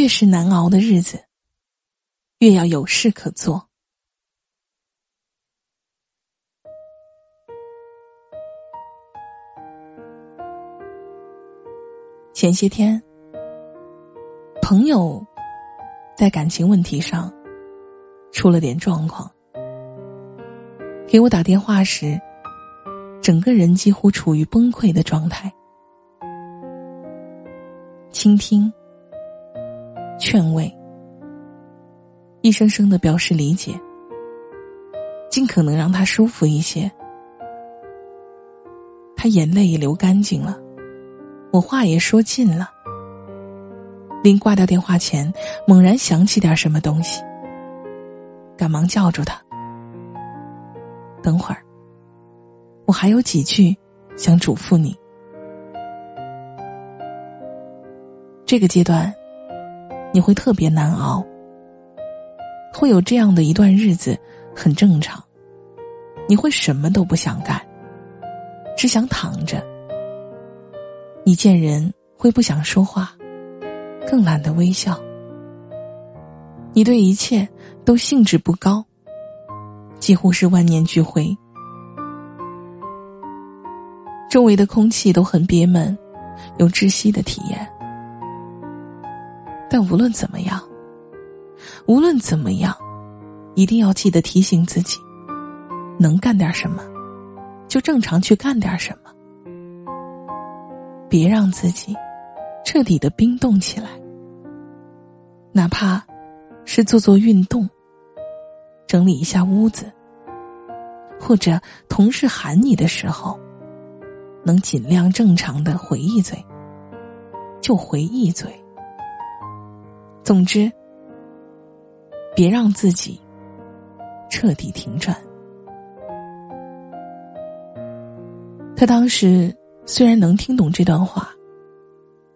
越是难熬的日子，越要有事可做。前些天，朋友在感情问题上出了点状况，给我打电话时，整个人几乎处于崩溃的状态。倾听、劝慰、一声声的表示理解，尽可能让他舒服一些。他眼泪也流干净了。我话也说尽了，临挂掉电话前，猛然想起点什么东西，赶忙叫住他：“等会儿，我还有几句想嘱咐你。”这个阶段，你会特别难熬，会有这样的一段日子，很正常。你会什么都不想干，只想躺着。你见人会不想说话，更懒得微笑。你对一切都兴致不高，几乎是万念俱灰。周围的空气都很憋闷，有窒息的体验。但无论怎么样，无论怎么样，一定要记得提醒自己：能干点什么，就正常去干点什么。别让自己彻底的冰冻起来，哪怕是做做运动、整理一下屋子，或者同事喊你的时候，能尽量正常的回一嘴，就回一嘴。总之，别让自己彻底停转。他当时。虽然能听懂这段话，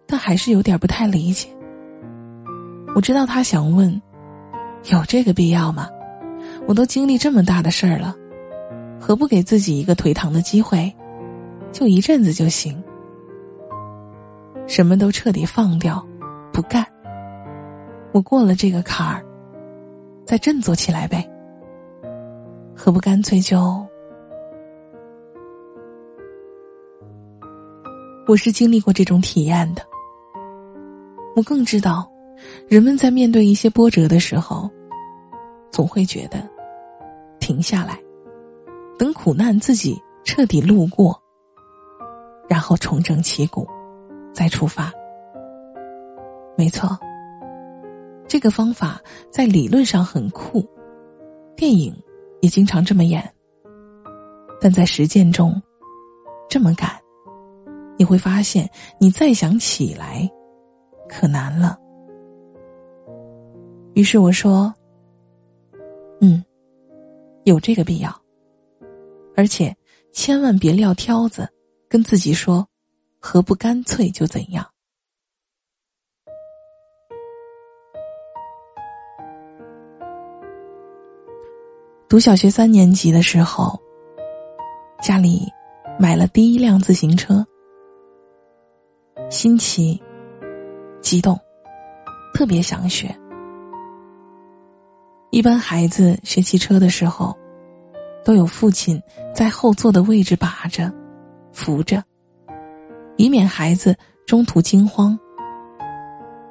但还是有点不太理解。我知道他想问：有这个必要吗？我都经历这么大的事儿了，何不给自己一个颓唐的机会？就一阵子就行，什么都彻底放掉，不干。我过了这个坎儿，再振作起来呗。何不干脆就……我是经历过这种体验的，我更知道，人们在面对一些波折的时候，总会觉得停下来，等苦难自己彻底路过，然后重整旗鼓，再出发。没错，这个方法在理论上很酷，电影也经常这么演，但在实践中，这么干。你会发现，你再想起来，可难了。于是我说：“嗯，有这个必要，而且千万别撂挑子，跟自己说，何不干脆就怎样？”读小学三年级的时候，家里买了第一辆自行车。新奇、激动，特别想学。一般孩子学骑车的时候，都有父亲在后座的位置把着、扶着，以免孩子中途惊慌，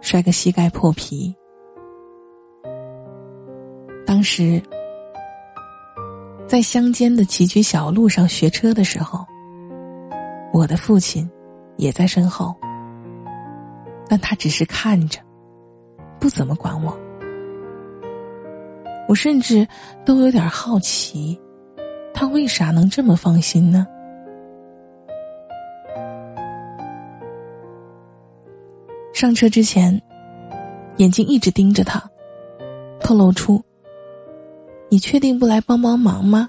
摔个膝盖破皮。当时在乡间的崎岖小路上学车的时候，我的父亲也在身后。但他只是看着，不怎么管我。我甚至都有点好奇，他为啥能这么放心呢？上车之前，眼睛一直盯着他，透露出“你确定不来帮帮忙吗”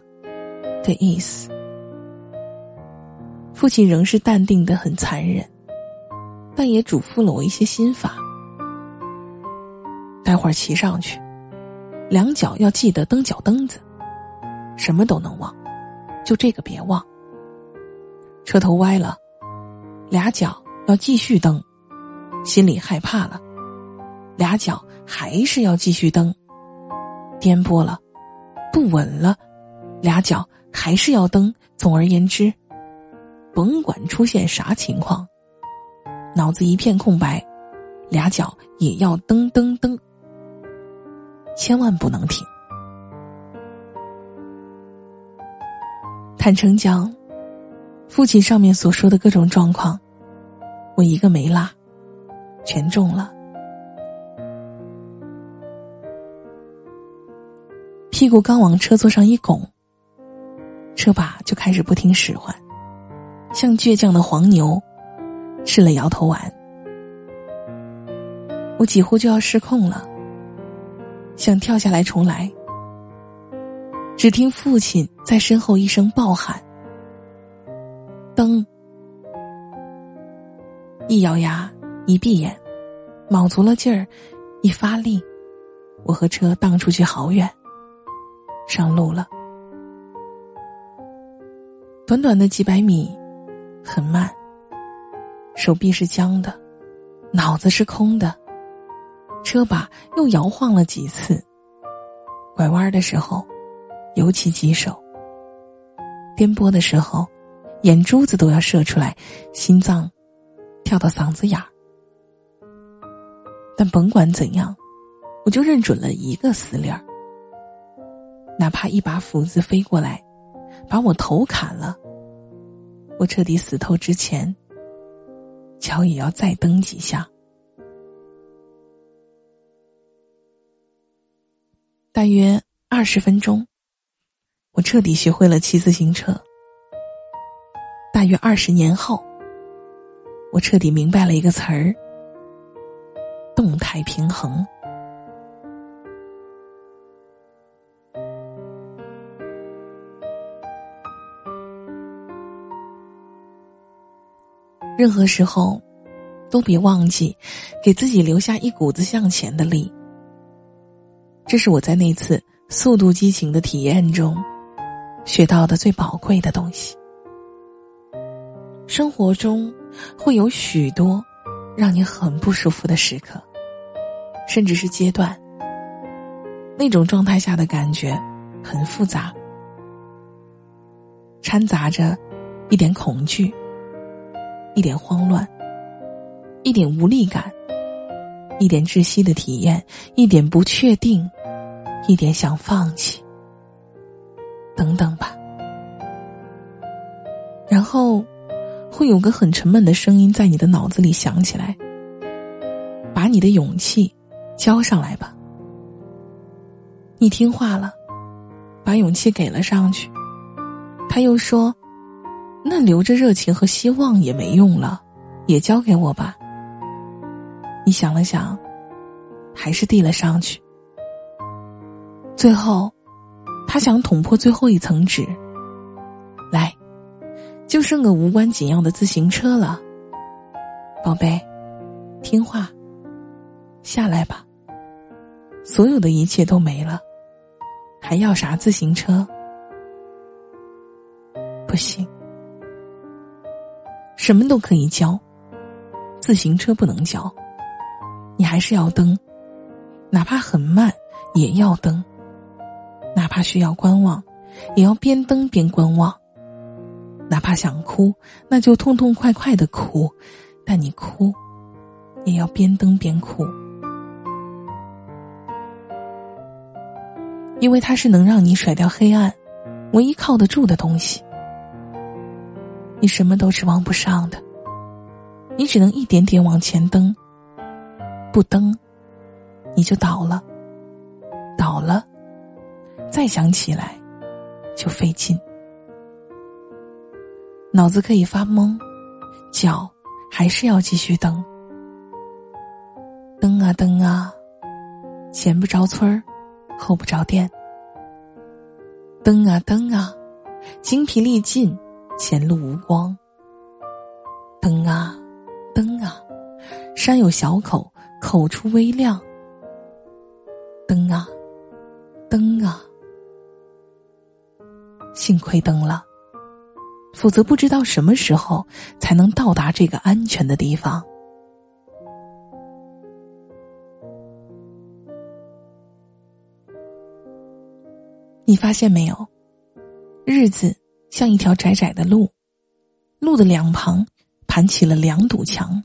的意思。父亲仍是淡定的，很残忍。但也嘱咐了我一些心法。待会儿骑上去，两脚要记得蹬脚蹬子，什么都能忘，就这个别忘。车头歪了，俩脚要继续蹬，心里害怕了，俩脚还是要继续蹬；颠簸了，不稳了，俩脚还是要蹬。总而言之，甭管出现啥情况，脑子一片空白，俩脚也要蹬蹬蹬，千万不能停。坦诚讲，父亲上面所说的各种状况，我一个没落，全中了。屁股刚往车座上一拱，车把就开始不听使唤，像倔强的黄牛，吃了摇头丸。我几乎就要失控了，想跳下来重来。只听父亲在身后一声暴喊：“灯！”一咬牙，一闭眼，卯足了劲儿，一发力，我和车荡出去好远。上路了，短短的几百米，很慢。手臂是僵的，脑子是空的，车把又摇晃了几次。拐弯的时候，尤其棘手；颠簸的时候，眼珠子都要射出来，心脏跳到嗓子眼儿。但甭管怎样，我就认准了一个死理儿。哪怕一把斧子飞过来，把我头砍了，我彻底死透之前，脚也要再蹬几下。大约二十分钟，我彻底学会了骑自行车。大约二十年后，我彻底明白了一个词儿：动态平衡。任何时候，都别忘记给自己留下一股子向前的力。这是我在那次速度激情的体验中学到的最宝贵的东西。生活中会有许多让你很不舒服的时刻，甚至是阶段。那种状态下的感觉很复杂，掺杂着一点恐惧。一点慌乱，一点无力感，一点窒息的体验，一点不确定，一点想放弃，等等吧。然后，会有个很沉闷的声音在你的脑子里响起来：“把你的勇气交上来吧。”你听话了，把勇气给了上去。他又说。那留着热情和希望也没用了，也交给我吧。你想了想，还是递了上去。最后，他想捅破最后一层纸。来，就剩个无关紧要的自行车了，宝贝，听话，下来吧。所有的一切都没了，还要啥自行车？不行。什么都可以教，自行车不能教。你还是要蹬，哪怕很慢也要蹬。哪怕需要观望，也要边蹬边观望。哪怕想哭，那就痛痛快快的哭，但你哭，也要边蹬边哭，因为它是能让你甩掉黑暗，唯一靠得住的东西。你什么都指望不上的，你只能一点点往前蹬。不蹬，你就倒了。倒了，再想起来，就费劲。脑子可以发懵，脚还是要继续蹬。蹬啊蹬啊，前不着村儿，后不着店。蹬啊蹬啊，精疲力尽。前路无光。灯啊灯啊，山有小口，口出微亮。灯啊。灯啊。幸亏灯了，否则不知道什么时候才能到达这个安全的地方。你发现没有，日子。像一条窄窄的路，路的两旁盘起了两堵墙。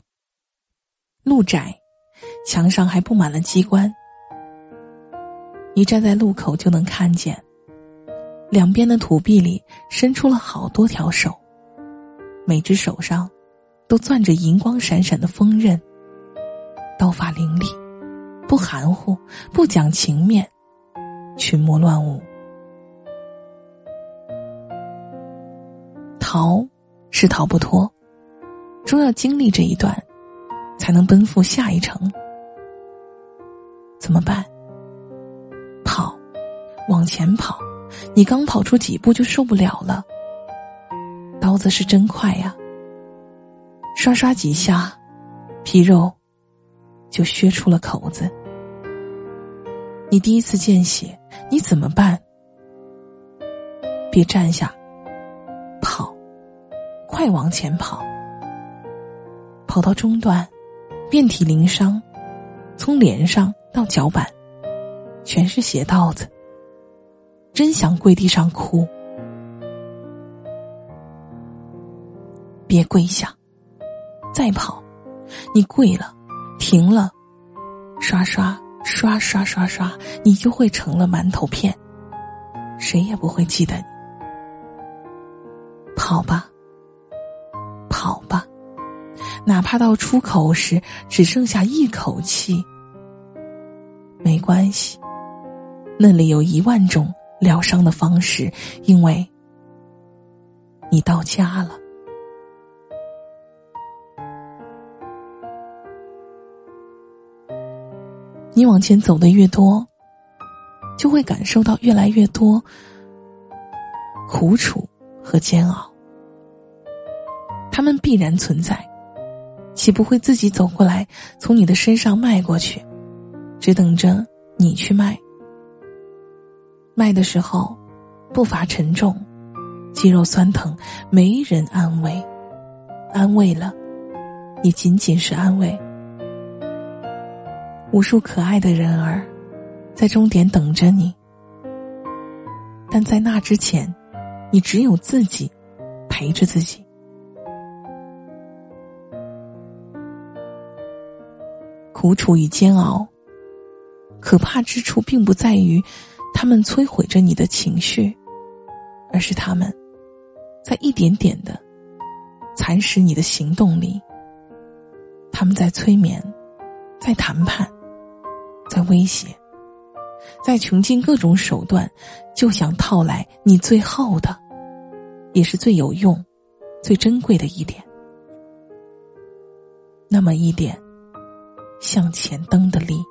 路窄，墙上还布满了机关。你站在路口就能看见，两边的土壁里伸出了好多条手，每只手上都攥着银光闪闪的锋刃，刀法凌厉，不含糊，不讲情面，群魔乱舞。逃是逃不脱，终要经历这一段，才能奔赴下一程。怎么办？跑，往前跑。你刚跑出几步就受不了了。刀子是真快呀，刷刷几下，皮肉就削出了口子。你第一次见血，你怎么办？别站下。快往前跑，跑到中段，遍体鳞伤，从脸上到脚板，全是血道子。真想跪地上哭，别跪下，再跑，你跪了，停了，刷刷刷刷刷刷，你就会成了馒头片，谁也不会记得你。跑吧。哪怕到出口时只剩下一口气，没关系。那里有一万种疗伤的方式，因为你到家了。你往前走的越多，就会感受到越来越多苦楚和煎熬。他们必然存在，岂不会自己走过来，从你的身上迈过去，只等着你去迈。迈的时候，步伐沉重，肌肉酸疼，没人安慰，安慰了，也仅仅是安慰。无数可爱的人儿，在终点等着你，但在那之前，你只有自己，陪着自己。苦楚与煎熬，可怕之处并不在于他们摧毁着你的情绪，而是他们，在一点点的蚕食你的行动力。他们在催眠，在谈判，在威胁，在穷尽各种手段，就想套来你最后的，也是最有用、最珍贵的一点。那么一点。向前蹬的力，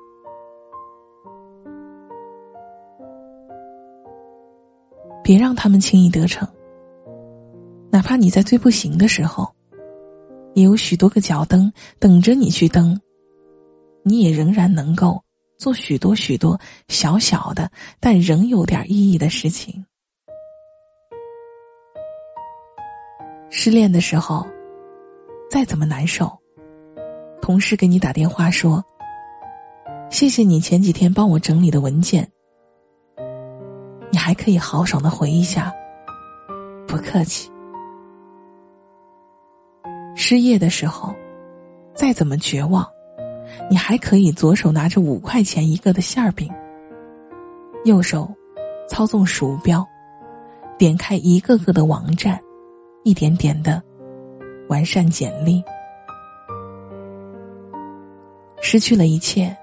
别让他们轻易得逞。哪怕你在最不行的时候，也有许多个脚蹬等着你去蹬，你也仍然能够做许多许多小小的但仍有点意义的事情。失恋的时候，再怎么难受。同事给你打电话说：“谢谢你前几天帮我整理的文件。”你还可以豪爽的回一下：“不客气。”失业的时候，再怎么绝望，你还可以左手拿着五块钱一个的馅儿饼，右手操纵鼠标，点开一个个的网站，一点点的完善简历。失去了一切，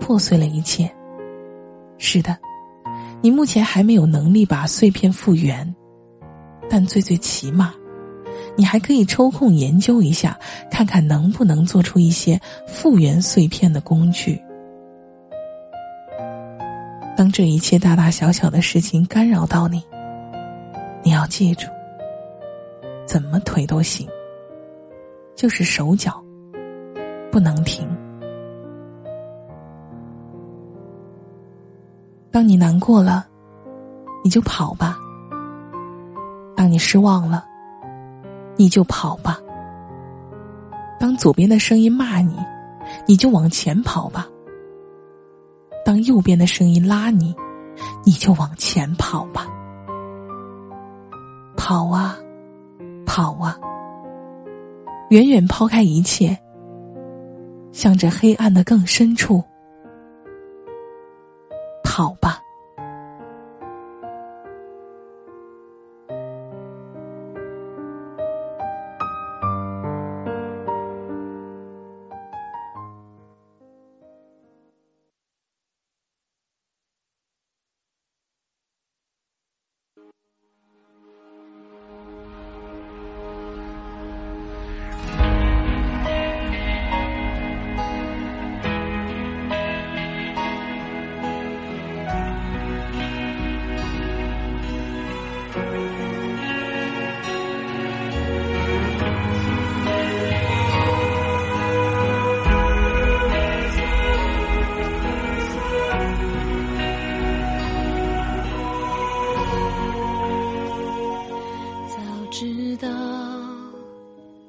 破碎了一切。是的，你目前还没有能力把碎片复原，但最最起码，你还可以抽空研究一下，看看能不能做出一些复原碎片的工具。当这一切大大小小的事情干扰到你，你要记住，怎么腿都行，就是手脚不能停。当你难过了，你就跑吧；当你失望了，你就跑吧；当左边的声音骂你，你就往前跑吧；当右边的声音拉你，你就往前跑吧，跑啊，跑啊，远远抛开一切，向着黑暗的更深处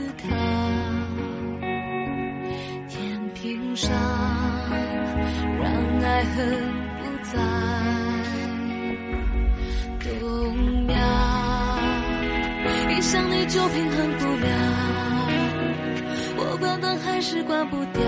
思考。上让爱恨不再动摇，一想你就平衡不了，我关灯还是关不掉